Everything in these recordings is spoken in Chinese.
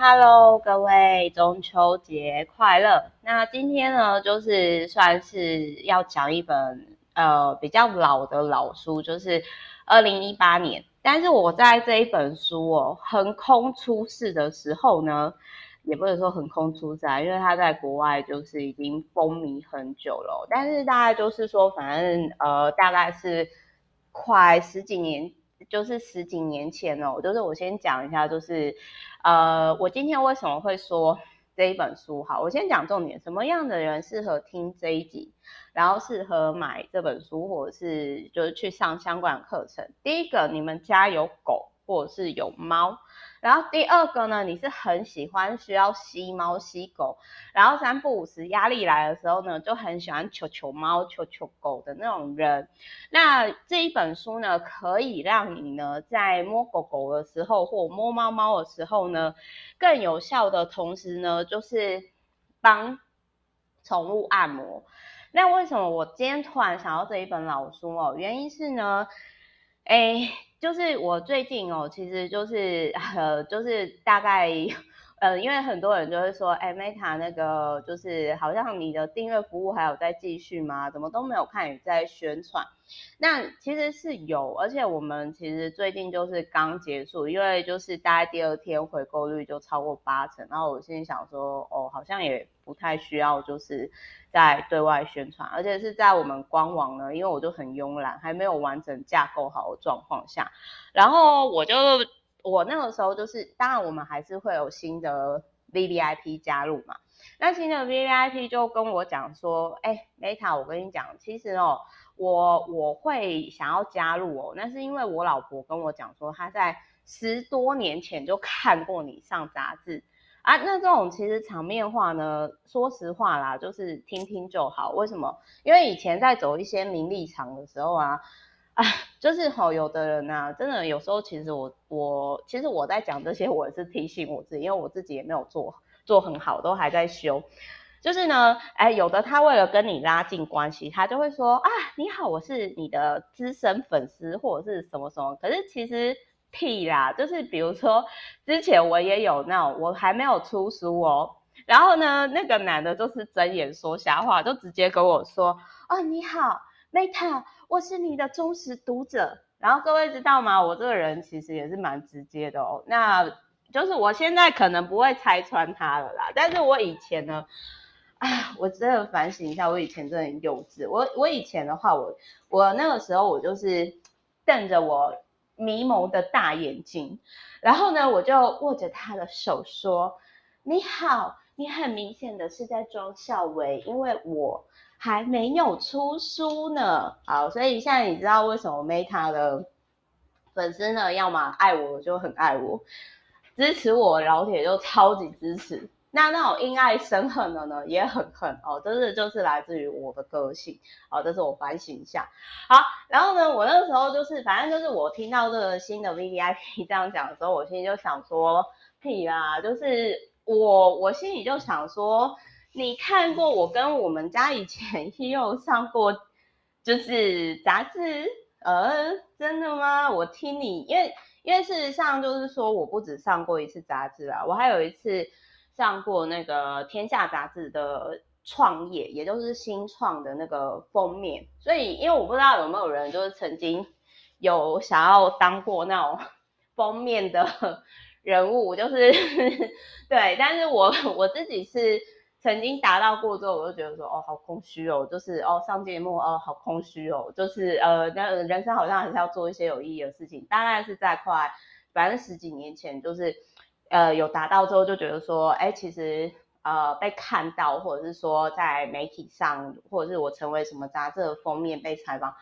哈喽，各位中秋节快乐！那今天呢，就是算是要讲一本呃比较老的老书，就是二零一八年。但是我在这一本书哦横空出世的时候呢，也不能说横空出世，因为它在国外就是已经风靡很久了。但是大概就是说，反正呃大概是快十几年。就是十几年前哦，就是我先讲一下，就是呃，我今天为什么会说这一本书好？我先讲重点，什么样的人适合听这一集，然后适合买这本书，或者是就是去上相关的课程。第一个，你们家有狗或者是有猫。然后第二个呢，你是很喜欢需要吸猫吸狗，然后三不五时压力来的时候呢，就很喜欢求求猫求求狗的那种人。那这一本书呢，可以让你呢在摸狗狗的时候或摸猫猫的时候呢，更有效的同时呢，就是帮宠物按摩。那为什么我今天突然想到这一本老书哦？原因是呢，诶就是我最近哦，其实就是呃，就是大概呃，因为很多人就会说，哎，Meta 那个就是好像你的订阅服务还有在继续吗？怎么都没有看你在宣传？那其实是有，而且我们其实最近就是刚结束，因为就是大概第二天回购率就超过八成，然后我心里想说，哦，好像也不太需要就是。在对外宣传，而且是在我们官网呢，因为我就很慵懒，还没有完整架构好的状况下，然后我就我那个时候就是，当然我们还是会有新的 VVIP 加入嘛，那新的 VVIP 就跟我讲说，哎，Meta，我跟你讲，其实哦，我我会想要加入哦，那是因为我老婆跟我讲说，她在十多年前就看过你上杂志。啊，那这种其实场面话呢，说实话啦，就是听听就好。为什么？因为以前在走一些名利场的时候啊，啊，就是好有的人啊，真的有时候其实我我其实我在讲这些，我也是提醒我自己，因为我自己也没有做做很好，都还在修。就是呢，哎，有的他为了跟你拉近关系，他就会说啊，你好，我是你的资深粉丝或者是什么什么。可是其实。屁啦，就是比如说，之前我也有那种，我还没有出书哦，然后呢，那个男的就是睁眼说瞎话，就直接跟我说，哦，你好，Meta，我是你的忠实读者。然后各位知道吗？我这个人其实也是蛮直接的哦，那就是我现在可能不会拆穿他了啦，但是我以前呢，啊，我真的反省一下，我以前真的很幼稚。我我以前的话，我我那个时候我就是瞪着我。迷蒙的大眼睛，然后呢，我就握着他的手说：“你好，你很明显的是在装笑微，因为我还没有出书呢。”好，所以现在你知道为什么 Meta 的粉丝呢，要么爱我就很爱我，支持我老铁就超级支持。那那种因爱生恨的呢，也很恨哦，这是就是来自于我的个性哦，这是我反省一下。好，然后呢，我那个时候就是，反正就是我听到这个新的 VVIP 这样讲的时候，我心里就想说，屁啦，就是我我心里就想说，你看过我跟我们家以前也有上过就是杂志，呃，真的吗？我听你，因为因为事实上就是说，我不止上过一次杂志啊，我还有一次。上过那个天下杂志的创业，也就是新创的那个封面，所以因为我不知道有没有人就是曾经有想要当过那种 封面的 人物，就是 对，但是我我自己是曾经达到过之后，我就觉得说哦，好空虚哦，就是哦上节目哦，好空虚哦，就是呃，那人生好像还是要做一些有意义的事情，大概是在快反正十几年前就是。呃，有达到之后就觉得说，哎，其实呃被看到，或者是说在媒体上，或者是我成为什么杂志的封面被采访，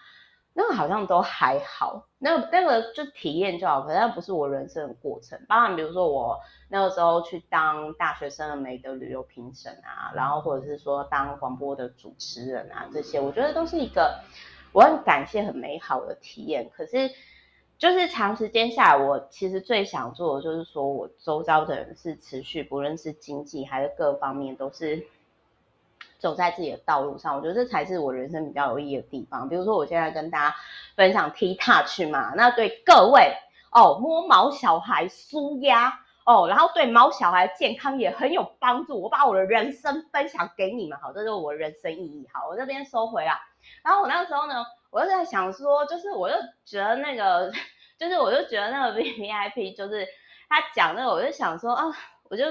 那个好像都还好，那那个就体验就好，可是那不是我人生的过程。包含比如说我那个时候去当大学生的美的旅游评审啊，然后或者是说当广播的主持人啊，这些我觉得都是一个我很感谢很美好的体验。可是。就是长时间下来，我其实最想做的就是说，我周遭的人是持续，不论是经济还是各方面，都是走在自己的道路上。我觉得这才是我人生比较有意义的地方。比如说，我现在跟大家分享 T Touch 嘛，那对各位哦，摸毛小孩舒压哦，然后对毛小孩健康也很有帮助。我把我的人生分享给你们，好，这就是我人生意义。好，我这边收回啦。然后我那个时候呢，我就在想说，就是我就觉得那个，就是我就觉得那个 VVIP，就是他讲那个，我就想说啊，我就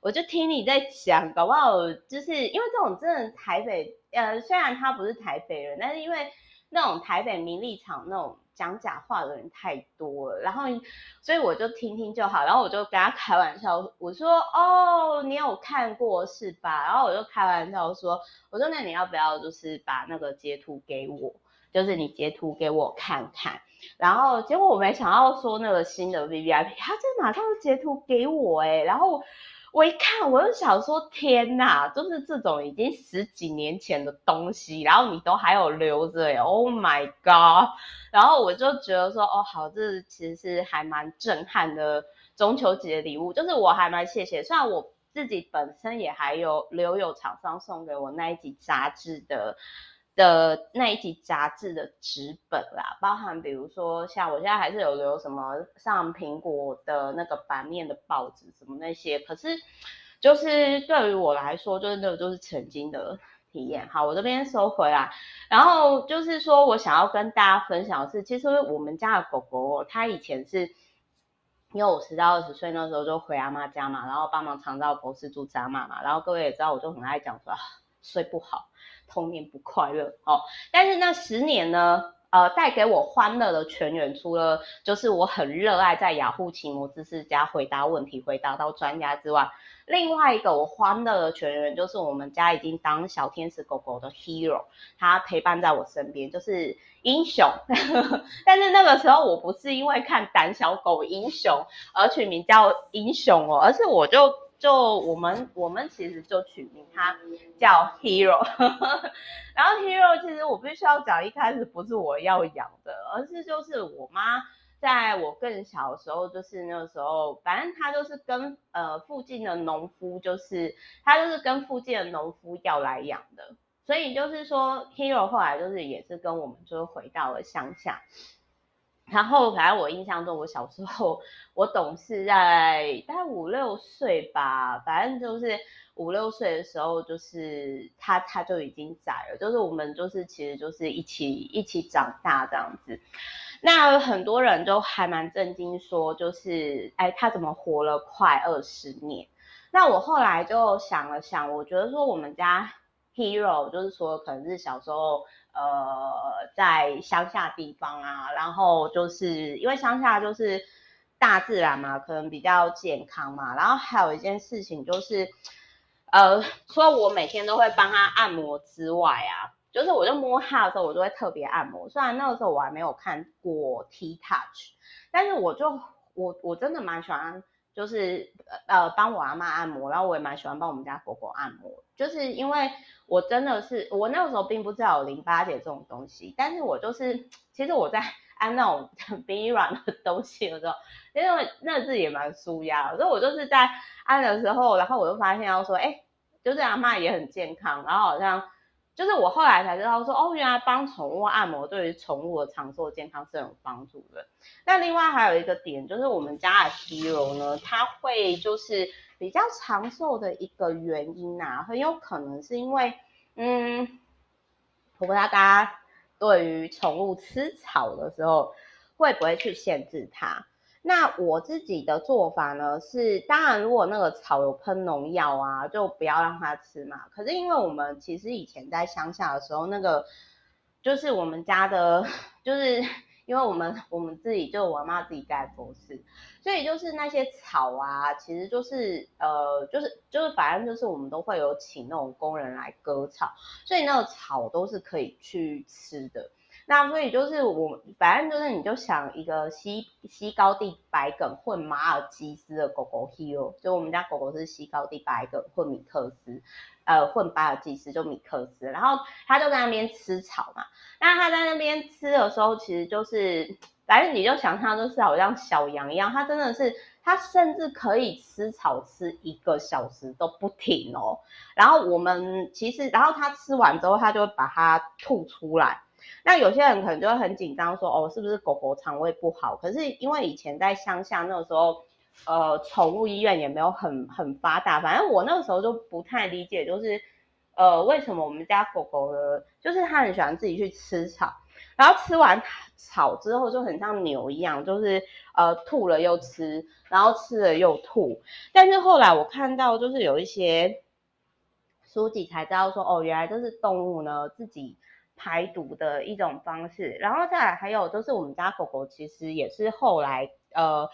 我就听你在讲，搞不好就是因为这种真的台北，呃，虽然他不是台北人，但是因为那种台北名利场那种。讲假话的人太多了，然后所以我就听听就好，然后我就跟他开玩笑，我说哦，你有看过是吧？然后我就开玩笑说，我说那你要不要就是把那个截图给我，就是你截图给我看看。然后结果我没想到说那个新的 VVIP，他就马上截图给我诶，然后。我一看，我就想说，天哪，就是这种已经十几年前的东西，然后你都还有留着耶，Oh my god！然后我就觉得说，哦，好，这其实是还蛮震撼的中秋节礼物，就是我还蛮谢谢，虽然我自己本身也还有留有厂商送给我那一集杂志的。的那一集杂志的纸本啦，包含比如说像我现在还是有留什么上苹果的那个版面的报纸什么那些，可是就是对于我来说，就是那个就是曾经的体验。好，我这边收回来，然后就是说我想要跟大家分享的是，其实我们家的狗狗，它以前是因为我十到二十岁那时候就回阿妈家嘛，然后帮忙长照博士住家嘛嘛，然后各位也知道，我就很爱讲说睡不好。童年不快乐哦，但是那十年呢，呃，带给我欢乐的泉源，除了就是我很热爱在雅虎奇摩知识家回答问题，回答到专家之外，另外一个我欢乐的泉源就是我们家已经当小天使狗狗的 Hero，它陪伴在我身边，就是英雄。但是那个时候我不是因为看胆小狗英雄而取名叫英雄哦，而是我就。就我们，我们其实就取名它叫 Hero，然后 Hero 其实我必须要讲，一开始不是我要养的，而是就是我妈在我更小的时候，就是那个时候，反正她就是跟呃附近的农夫，就是她就是跟附近的农夫要来养的，所以就是说 Hero 后来就是也是跟我们就是回到了乡下。然后，反正我印象中，我小时候我懂事在大概五六岁吧，反正就是五六岁的时候，就是他他就已经在了，就是我们就是其实就是一起一起长大这样子。那很多人都还蛮震惊，说就是哎，他怎么活了快二十年？那我后来就想了想，我觉得说我们家 Hero 就是说可能是小时候。呃，在乡下地方啊，然后就是因为乡下就是大自然嘛，可能比较健康嘛。然后还有一件事情就是，呃，除了我每天都会帮他按摩之外啊，就是我就摸他的时候，我就会特别按摩。虽然那个时候我还没有看过 T Touch，但是我就我我真的蛮喜欢。就是呃帮我阿嬷按摩，然后我也蛮喜欢帮我们家狗狗按摩，就是因为我真的是我那个时候并不知道有淋巴结这种东西，但是我就是其实我在 按那种冰软的东西的时候，因为那字也蛮舒压，所以我就是在按的时候，然后我就发现要说，哎，就是阿嬷也很健康，然后好像。就是我后来才知道说，哦，原来帮宠物按摩对于宠物的长寿健康是有帮助的。那另外还有一个点，就是我们家的 Hero 呢，它会就是比较长寿的一个原因啊，很有可能是因为，嗯，我不知道大家对于宠物吃草的时候会不会去限制它。那我自己的做法呢是，当然如果那个草有喷农药啊，就不要让它吃嘛。可是因为我们其实以前在乡下的时候，那个就是我们家的，就是因为我们我们自己就我妈自己盖佛寺，所以就是那些草啊，其实就是呃，就是就是反正就是我们都会有请那种工人来割草，所以那个草都是可以去吃的。那所以就是我，反正就是你就想一个西西高地白梗混马尔济斯的狗狗 Hero，就我们家狗狗是西高地白梗混米克斯，呃混巴尔济斯就米克斯，然后它就在那边吃草嘛。那它在那边吃的时候，其实就是反正你就想象就是好像小羊一样，它真的是它甚至可以吃草吃一个小时都不停哦。然后我们其实，然后它吃完之后，它就会把它吐出来。那有些人可能就会很紧张，说哦，是不是狗狗肠胃不好？可是因为以前在乡下那个时候呃宠物医院也没有很很发达，反正我那个时候就不太理解，就是呃为什么我们家狗狗呢，就是它很喜欢自己去吃草，然后吃完草之后就很像牛一样，就是呃吐了又吃，然后吃了又吐。但是后来我看到就是有一些书籍才知道说，哦，原来这是动物呢自己排毒的一种方式。然后再来还有就是我们家狗狗其实也是后来呃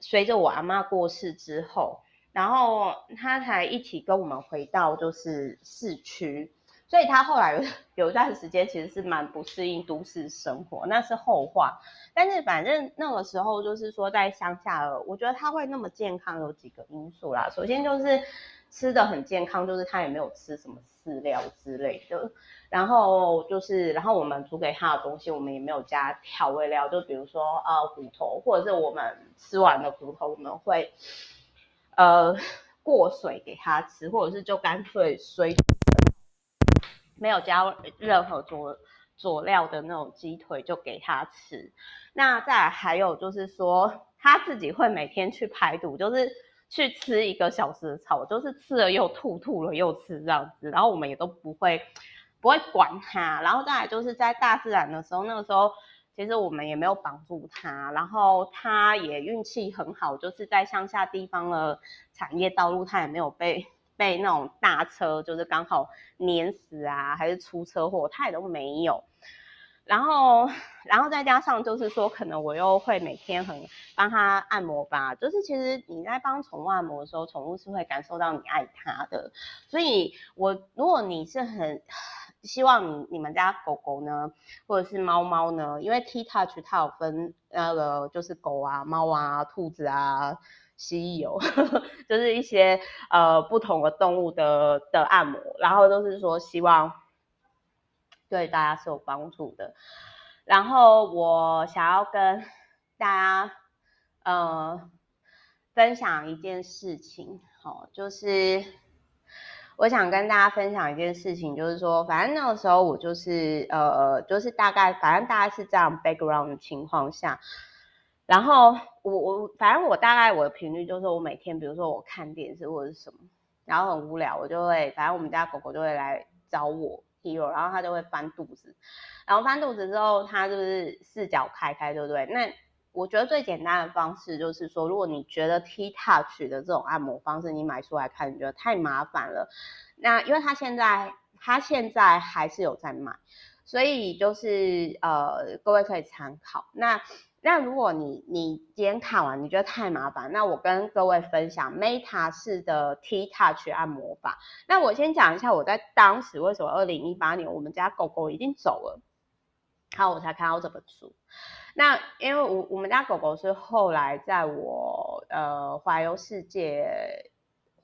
随着我阿妈过世之后，然后它才一起跟我们回到就是市区。所以他后来有 有一段时间其实是蛮不适应都市生活，那是后话。但是反正那个时候就是说在乡下了，我觉得他会那么健康有几个因素啦。首先就是吃的很健康，就是他也没有吃什么饲料之类的。然后就是，然后我们煮给他的东西，我们也没有加调味料，就比如说呃骨头，或者是我们吃完的骨头，我们会呃过水给他吃，或者是就干脆水。没有加任何佐佐料的那种鸡腿就给他吃，那再来还有就是说他自己会每天去排毒，就是去吃一个小时的草，就是吃了又吐，吐了又吃这样子，然后我们也都不会不会管它，然后再来就是在大自然的时候，那个时候其实我们也没有绑住它，然后它也运气很好，就是在乡下地方的产业道路，它也没有被。被那种大车就是刚好碾死啊，还是出车祸，他也都没有。然后，然后再加上就是说，可能我又会每天很帮他按摩吧。就是其实你在帮宠物按摩的时候，宠物是会感受到你爱它的。所以，我如果你是很希望你你们家狗狗呢，或者是猫猫呢，因为 T Touch 它有分那个就是狗啊、猫啊、兔子啊。稀有，就是一些呃不同的动物的的按摩，然后都是说希望对大家是有帮助的。然后我想要跟大家呃分享一件事情，好，就是我想跟大家分享一件事情，就是说，反正那个时候我就是呃就是大概反正大概是这样 background 的情况下。然后我我反正我大概我的频率就是我每天比如说我看电视或者是什么，然后很无聊，我就会反正我们家狗狗就会来找我 Hero，然后它就会翻肚子，然后翻肚子之后它就是四脚开开，对不对？那我觉得最简单的方式就是说，如果你觉得 T Touch 的这种按摩方式你买出来看你觉得太麻烦了，那因为它现在它现在还是有在卖，所以就是呃各位可以参考那。那如果你你今天看完你觉得太麻烦，那我跟各位分享 Meta 式的 T Touch 按摩法。那我先讲一下我在当时为什么二零一八年我们家狗狗已经走了，然后我才看到这本书。那因为我我们家狗狗是后来在我呃环游世界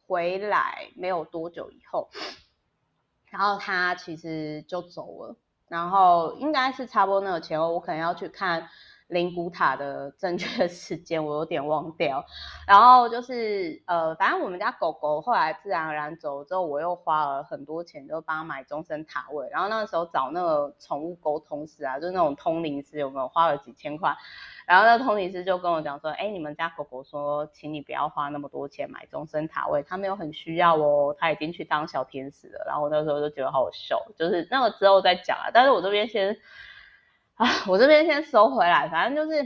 回来没有多久以后，然后它其实就走了，然后应该是差不多那个前后，我可能要去看。灵骨塔的正确时间我有点忘掉，然后就是呃，反正我们家狗狗后来自然而然走了之后，我又花了很多钱，就帮他买终身塔位。然后那个时候找那个宠物沟通师啊，就是那种通灵师，有没有花了几千块？然后那通灵师就跟我讲说，哎，你们家狗狗说，请你不要花那么多钱买终身塔位，他没有很需要哦，他已经去当小天使了。然后那时候就觉得好笑，就是那个之后再讲啊。但是我这边先。啊，我这边先收回来，反正就是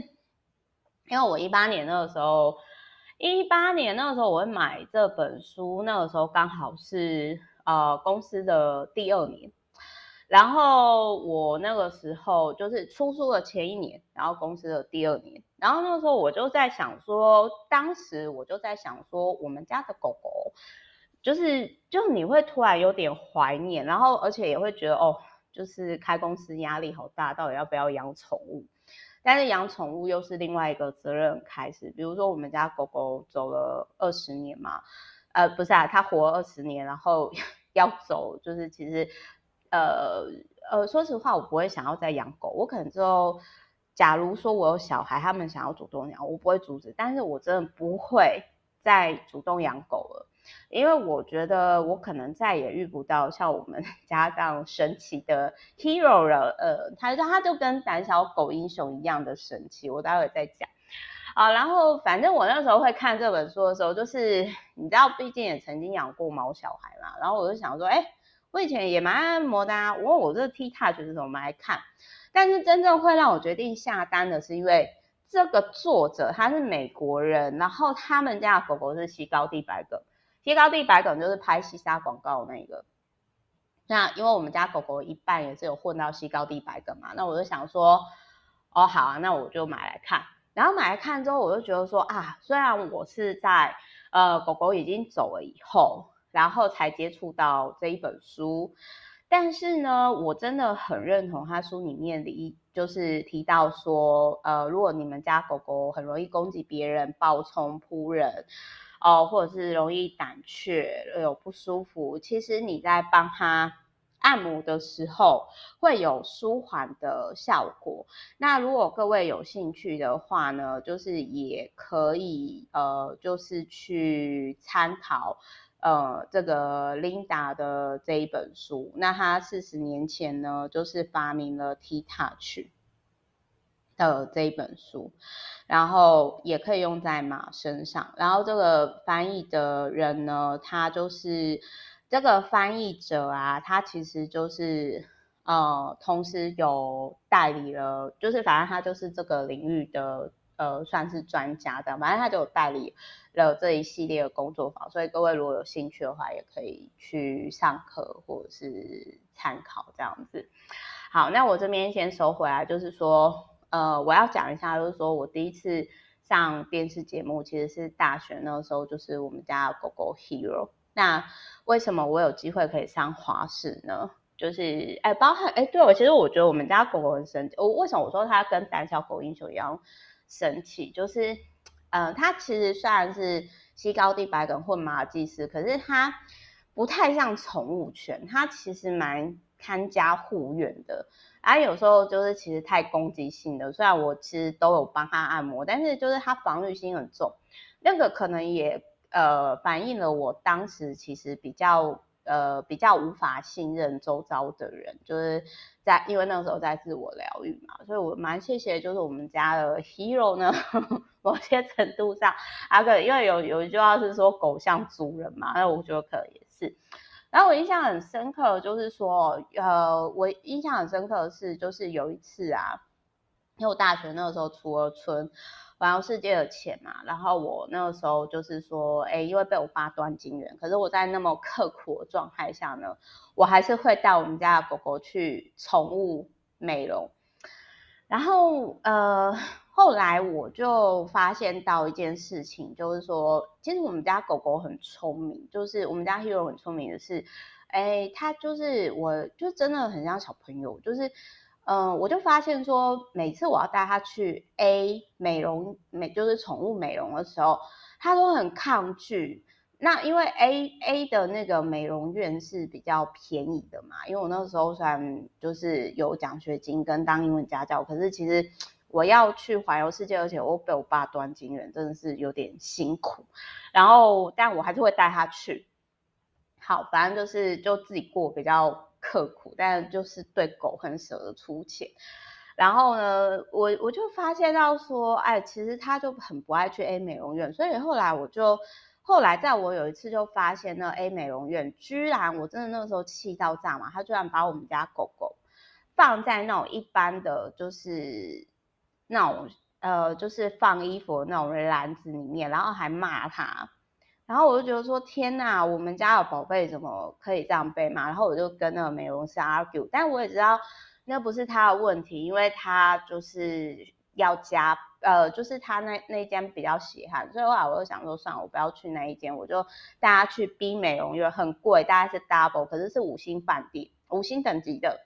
因为我一八年那个时候，一八年那个时候我会买这本书，那个时候刚好是呃公司的第二年，然后我那个时候就是出书的前一年，然后公司的第二年，然后那个时候我就在想说，当时我就在想说，我们家的狗狗就是就你会突然有点怀念，然后而且也会觉得哦。就是开公司压力好大，到底要不要养宠物？但是养宠物又是另外一个责任开始。比如说我们家狗狗走了二十年嘛，呃，不是啊，它活二十年，然后 要走，就是其实，呃呃，说实话，我不会想要再养狗。我可能就，假如说我有小孩，他们想要主动养，我不会阻止，但是我真的不会再主动养狗了。因为我觉得我可能再也遇不到像我们 家这样神奇的 hero 了，呃，他他就跟胆小狗英雄一样的神奇，我待会再讲。啊，然后反正我那时候会看这本书的时候，就是你知道，毕竟也曾经养过毛小孩嘛，然后我就想说，哎，我以前也蛮爱按摩的啊，我我这 T Touch 是什么来看，但是真正会让我决定下单的是因为这个作者他是美国人，然后他们家的狗狗是西高地白梗，西高地白梗就是拍西沙广告的那个。那因为我们家狗狗一半也是有混到西高地白梗嘛，那我就想说，哦好啊，那我就买来看。然后买来看之后，我就觉得说啊，虽然我是在呃狗狗已经走了以后，然后才接触到这一本书，但是呢，我真的很认同他书里面的一就是提到说，呃，如果你们家狗狗很容易攻击别人、暴冲扑人，哦、或者是容易胆怯、有不舒服，其实你在帮他。按摩的时候会有舒缓的效果。那如果各位有兴趣的话呢，就是也可以呃，就是去参考呃这个 Linda 的这一本书。那他四十年前呢，就是发明了 T-Touch 的这一本书，然后也可以用在马身上。然后这个翻译的人呢，他就是。这个翻译者啊，他其实就是呃，同时有代理了，就是反正他就是这个领域的呃，算是专家这样，反正他就有代理了这一系列的工作坊，所以各位如果有兴趣的话，也可以去上课或者是参考这样子。好，那我这边先收回来，就是说呃，我要讲一下，就是说我第一次上电视节目，其实是大学那个时候，就是我们家狗狗 Hero。那为什么我有机会可以上华视呢？就是哎，包含哎，对我其实我觉得我们家狗狗很神奇。我为什么我说它跟胆小狗英雄一样神奇？就是，呃，它其实虽然是西高地白梗混马尔济斯，可是它不太像宠物犬，它其实蛮看家护院的。而有时候就是其实太攻击性的，虽然我其实都有帮他按摩，但是就是他防御心很重，那个可能也。呃，反映了我当时其实比较呃比较无法信任周遭的人，就是在因为那个时候在自我疗愈嘛，所以我蛮谢谢，就是我们家的 Hero 呢，某些程度上，啊个因为有有一句话是说狗像主人嘛，那我觉得可能也是。然后我印象很深刻，就是说呃我印象很深刻的是，就是有一次啊，因为我大学那个时候初二春。环游世界的钱嘛，然后我那个时候就是说，哎，因为被我爸断金元，可是我在那么刻苦的状态下呢，我还是会带我们家的狗狗去宠物美容。然后呃，后来我就发现到一件事情，就是说，其实我们家狗狗很聪明，就是我们家 Hero 很聪明的是，哎，它就是我就真的很像小朋友，就是。嗯，我就发现说，每次我要带他去 A 美容美，就是宠物美容的时候，他都很抗拒。那因为 A A 的那个美容院是比较便宜的嘛，因为我那个时候虽然就是有奖学金跟当英文家教，可是其实我要去环游世界，而且我被我爸断经援，真的是有点辛苦。然后，但我还是会带他去。好，反正就是就自己过比较。刻苦，但就是对狗很舍得出钱。然后呢，我我就发现到说，哎，其实他就很不爱去 A 美容院。所以后来我就，后来在我有一次就发现，那 A 美容院居然，我真的那个时候气到炸嘛，他居然把我们家狗狗放在那种一般的，就是那种呃，就是放衣服的那种篮子里面，然后还骂他。然后我就觉得说，天呐，我们家的宝贝怎么可以这样被骂？然后我就跟那个美容师 argue，但我也知道那不是他的问题，因为他就是要加，呃，就是他那那间比较稀罕，所以后来我就想说，算了，我不要去那一间，我就带他去 B 美容院，很贵，大概是 double，可是是五星饭店，五星等级的。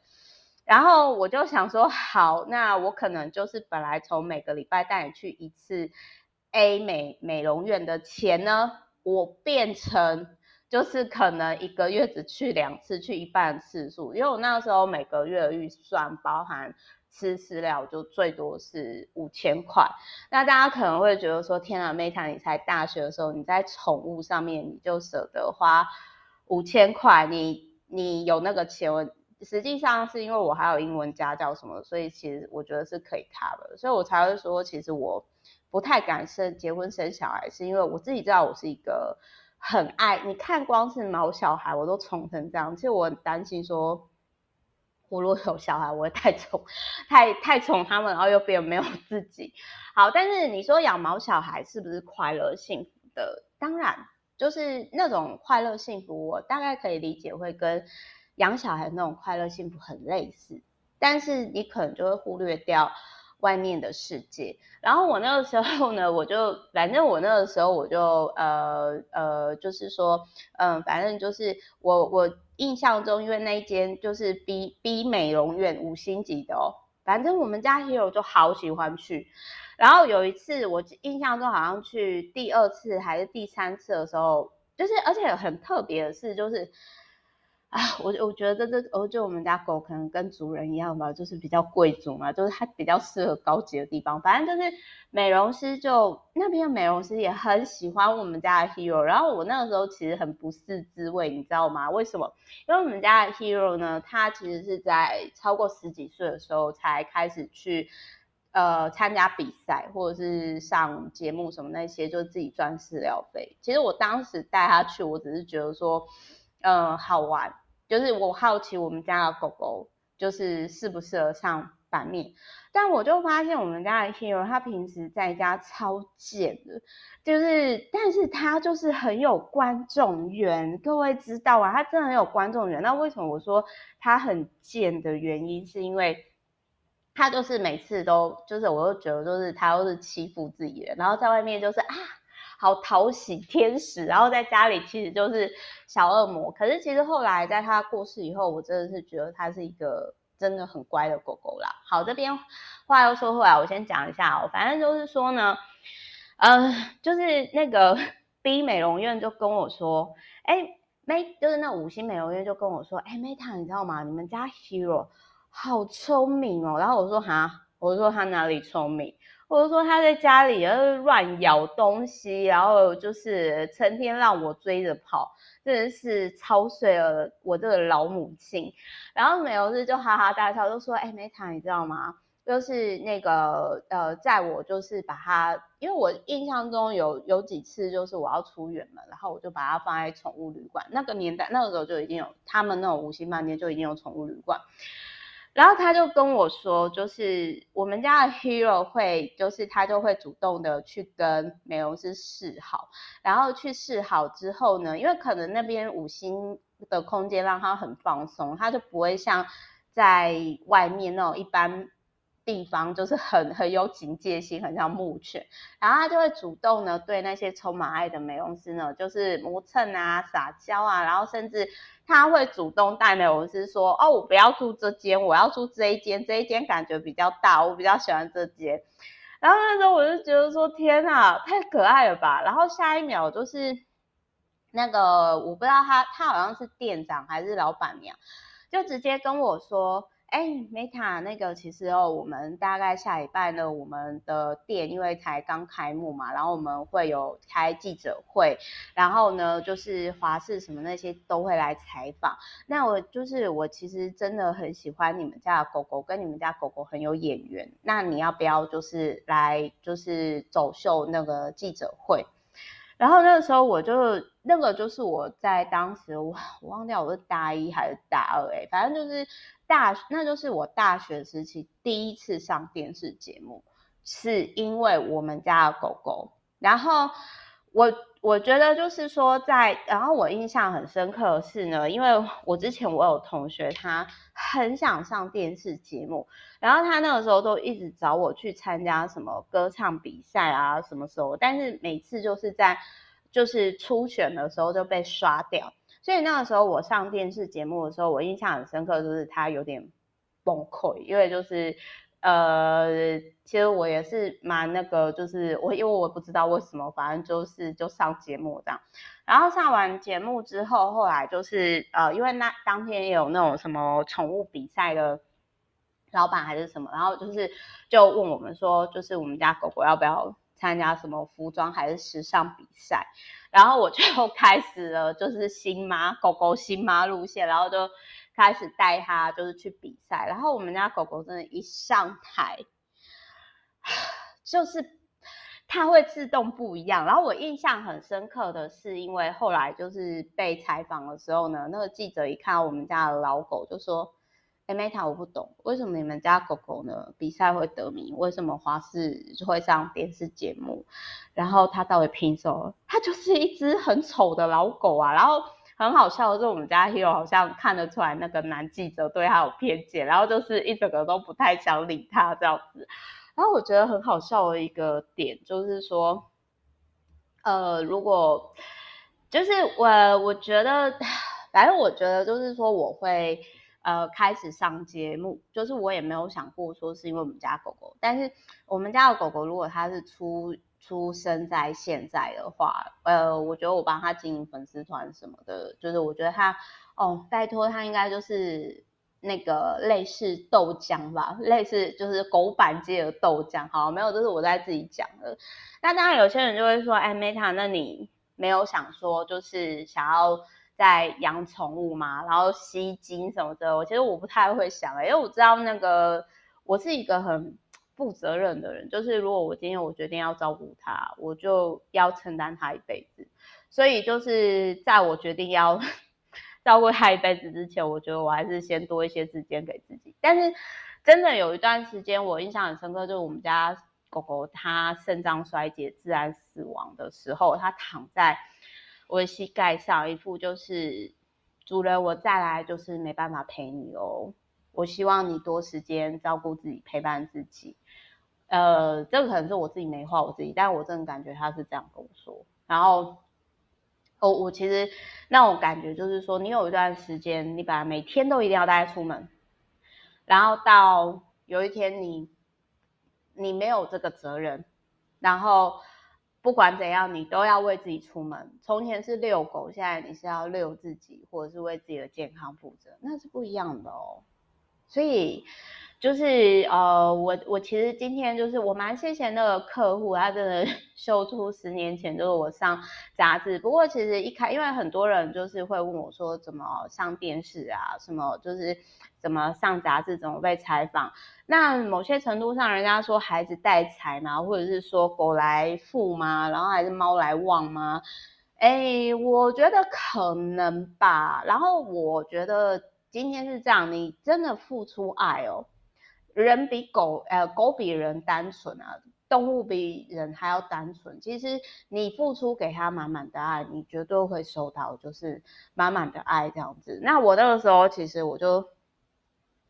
然后我就想说，好，那我可能就是本来从每个礼拜带你去一次 A 美美容院的钱呢。我变成就是可能一个月只去两次，去一半次数，因为我那时候每个月的预算包含吃饲料就最多是五千块。那大家可能会觉得说，天啊，Meta，你才大学的时候，你在宠物上面你就舍得花五千块，你你有那个钱？实际上是因为我还有英文家教什么，所以其实我觉得是可以 cover 的，所以我才会说，其实我。不太敢生结婚生小孩，是因为我自己知道我是一个很爱，你看光是毛小孩我都宠成这样，其实我很担心说，我如果有小孩，我会太宠，太太宠他们，然后又变没有自己。好，但是你说养毛小孩是不是快乐幸福的？当然，就是那种快乐幸福，我大概可以理解，会跟养小孩那种快乐幸福很类似。但是你可能就会忽略掉外面的世界。然后我那个时候呢，我就反正我那个时候我就呃呃，就是说，嗯，反正就是我我印象中，因为那一间就是 B B 美容院五星级的哦，反正我们家 Hero 就好喜欢去。然后有一次我印象中好像去第二次还是第三次的时候，就是而且很特别的是就是。啊，我我觉得这这，我觉得我们家狗可能跟主人一样吧，就是比较贵族嘛，就是它比较适合高级的地方。反正就是美容师就那边的美容师也很喜欢我们家的 Hero，然后我那个时候其实很不是滋味，你知道吗？为什么？因为我们家的 Hero 呢，他其实是在超过十几岁的时候才开始去呃参加比赛或者是上节目什么那些，就自己赚饲料费。其实我当时带他去，我只是觉得说。嗯，好玩，就是我好奇我们家的狗狗就是适不适合上版面，但我就发现我们家的 Hero 他平时在家超贱的，就是但是他就是很有观众缘，各位知道啊，他真的很有观众缘。那为什么我说他很贱的原因，是因为他就是每次都就是我都觉得就是他都是欺负自己人，然后在外面就是啊。好讨喜天使，然后在家里其实就是小恶魔。可是其实后来在他过世以后，我真的是觉得他是一个真的很乖的狗狗啦。好，这边话又说回来，我先讲一下哦。反正就是说呢，呃，就是那个 B 美容院就跟我说，哎，May 就是那五星美容院就跟我说，哎，Meta，你知道吗？你们家 Hero 好聪明哦。然后我说哈，我说他哪里聪明？或者说他在家里呃乱咬东西，然后就是成天让我追着跑，真的是操碎了我这个老母亲。然后美容师就哈哈大笑，就说：“哎，Meta，你知道吗？就是那个呃，在我就是把它，因为我印象中有有几次就是我要出远门，然后我就把它放在宠物旅馆。那个年代那个时候就已经有他们那种五星饭店就已经有宠物旅馆。”然后他就跟我说，就是我们家的 Hero 会，就是他就会主动的去跟美容师示好，然后去示好之后呢，因为可能那边五星的空间让他很放松，他就不会像在外面那种一般。地方就是很很有警戒心，很像牧犬，然后他就会主动呢对那些充满爱的美容师呢，就是磨蹭啊、撒娇啊，然后甚至他会主动带美容师说：“哦，我不要住这间，我要住这一间，这一间感觉比较大，我比较喜欢这间。”然后那时候我就觉得说：“天啊，太可爱了吧！”然后下一秒就是那个我不知道他他好像是店长还是老板娘，就直接跟我说。哎，Meta，那个其实哦，我们大概下礼拜呢，我们的店因为才刚开幕嘛，然后我们会有开记者会，然后呢，就是华视什么那些都会来采访。那我就是我其实真的很喜欢你们家的狗狗，跟你们家狗狗很有眼缘。那你要不要就是来就是走秀那个记者会？然后那个时候我就那个就是我在当时我忘掉我是大一还是大二哎，反正就是。大，那就是我大学时期第一次上电视节目，是因为我们家的狗狗。然后我我觉得就是说在，然后我印象很深刻的是呢，因为我之前我有同学他很想上电视节目，然后他那个时候都一直找我去参加什么歌唱比赛啊，什么时候，但是每次就是在就是初选的时候就被刷掉。所以那个时候我上电视节目的时候，我印象很深刻，就是他有点崩溃，因为就是呃，其实我也是蛮那个，就是我因为我不知道为什么，反正就是就上节目这样。然后上完节目之后，后来就是呃，因为那当天也有那种什么宠物比赛的老板还是什么，然后就是就问我们说，就是我们家狗狗要不要参加什么服装还是时尚比赛？然后我就 开始了，就是新妈狗狗新妈路线，然后就开始带它就是去比赛。然后我们家狗狗真的，一上台 就是它会自动不一样。然后我印象很深刻的是，因为后来就是被采访的时候呢，那个记者一看到我们家的老狗，就说：“哎，Meta，我不懂，为什么你们家狗狗呢比赛会得名？为什么华视会上电视节目？然后它到底凭什么？它就是一只很丑的老狗啊！”然后。很好笑的是，我们家 Hero 好像看得出来那个男记者对他有偏见，然后就是一整个都不太想理他这样子。然后我觉得很好笑的一个点就是说，呃，如果就是我，我觉得，反正我觉得就是说，我会呃开始上节目，就是我也没有想过说是因为我们家狗狗，但是我们家的狗狗如果它是出。出生在现在的话，呃，我觉得我帮他经营粉丝团什么的，就是我觉得他，哦，拜托他应该就是那个类似豆浆吧，类似就是狗板界的豆浆，好，没有，这是我在自己讲的。那当然有些人就会说，哎，Meta，那你没有想说就是想要在养宠物嘛？然后吸金什么的，我其实我不太会想，因为我知道那个我是一个很。负责任的人，就是如果我今天我决定要照顾它，我就要承担它一辈子。所以就是在我决定要 照顾它一辈子之前，我觉得我还是先多一些时间给自己。但是真的有一段时间我印象很深刻，就是我们家狗狗它肾脏衰竭自然死亡的时候，它躺在我的膝盖上，一副就是主人，我再来就是没办法陪你哦。我希望你多时间照顾自己，陪伴自己。呃，这个可能是我自己没话我自己，但我真的感觉他是这样跟我说。然后，哦，我其实那种感觉就是说，你有一段时间，你本来每天都一定要带出门，然后到有一天你你没有这个责任，然后不管怎样，你都要为自己出门。从前是遛狗，现在你是要遛自己，或者是为自己的健康负责，那是不一样的哦。所以就是呃，我我其实今天就是我蛮谢谢那个客户，他真的 秀出十年前就是我上杂志。不过其实一开，因为很多人就是会问我说怎么上电视啊，什么就是怎么上杂志，怎么被采访。那某些程度上，人家说孩子带财嘛，或者是说狗来富吗？然后还是猫来旺吗？哎，我觉得可能吧。然后我觉得。今天是这样，你真的付出爱哦，人比狗，呃，狗比人单纯啊，动物比人还要单纯。其实你付出给他满满的爱，你绝对会收到，就是满满的爱这样子。那我那个时候，其实我就，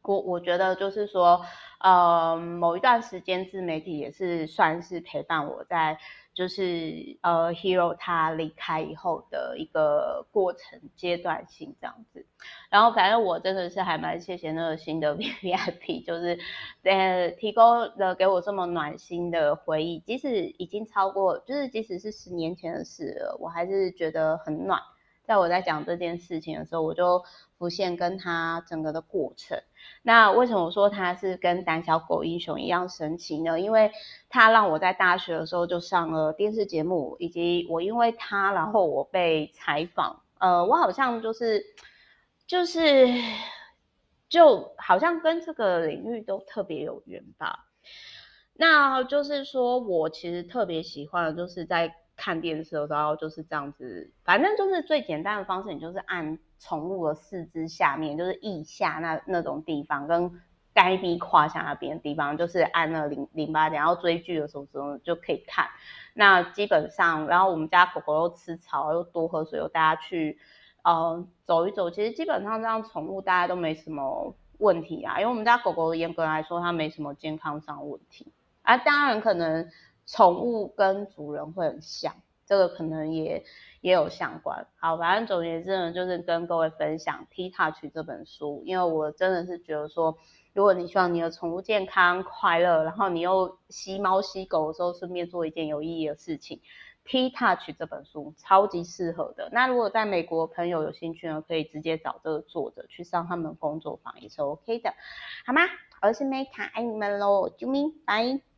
我我觉得就是说，呃，某一段时间自媒体也是算是陪伴我在。就是呃，Hero 他离开以后的一个过程阶段性这样子，然后反正我真的是还蛮谢谢那个新的 VIP，就是呃提供了给我这么暖心的回忆，即使已经超过，就是即使是十年前的事了，我还是觉得很暖。在我在讲这件事情的时候，我就浮现跟他整个的过程。那为什么我说他是跟胆小狗英雄一样神奇呢？因为他让我在大学的时候就上了电视节目，以及我因为他，然后我被采访。呃，我好像就是就是就好像跟这个领域都特别有缘吧。那就是说我其实特别喜欢就是在。看电视的时候就是这样子，反正就是最简单的方式，你就是按宠物的四肢下面，就是腋下那那种地方，跟该逼胯下那边的地方，就是按那淋淋巴点，然后追剧的时候时候就可以看。那基本上，然后我们家狗狗又吃草，又多喝水，又带它去呃走一走。其实基本上这样宠物大家都没什么问题啊，因为我们家狗狗严格来说它没什么健康上的问题啊，当然可能。宠物跟主人会很像，这个可能也也有相关。好，反正总结之呢，就是跟各位分享《T Touch》这本书，因为我真的是觉得说，如果你希望你的宠物健康快乐，然后你又吸猫吸狗的时候顺便做一件有意义的事情，《T Touch》这本书超级适合的。那如果在美国朋友有兴趣呢，可以直接找这个作者去上他们工作坊也是 OK 的，好吗？我是 Meta，爱你们喽，啾咪，拜。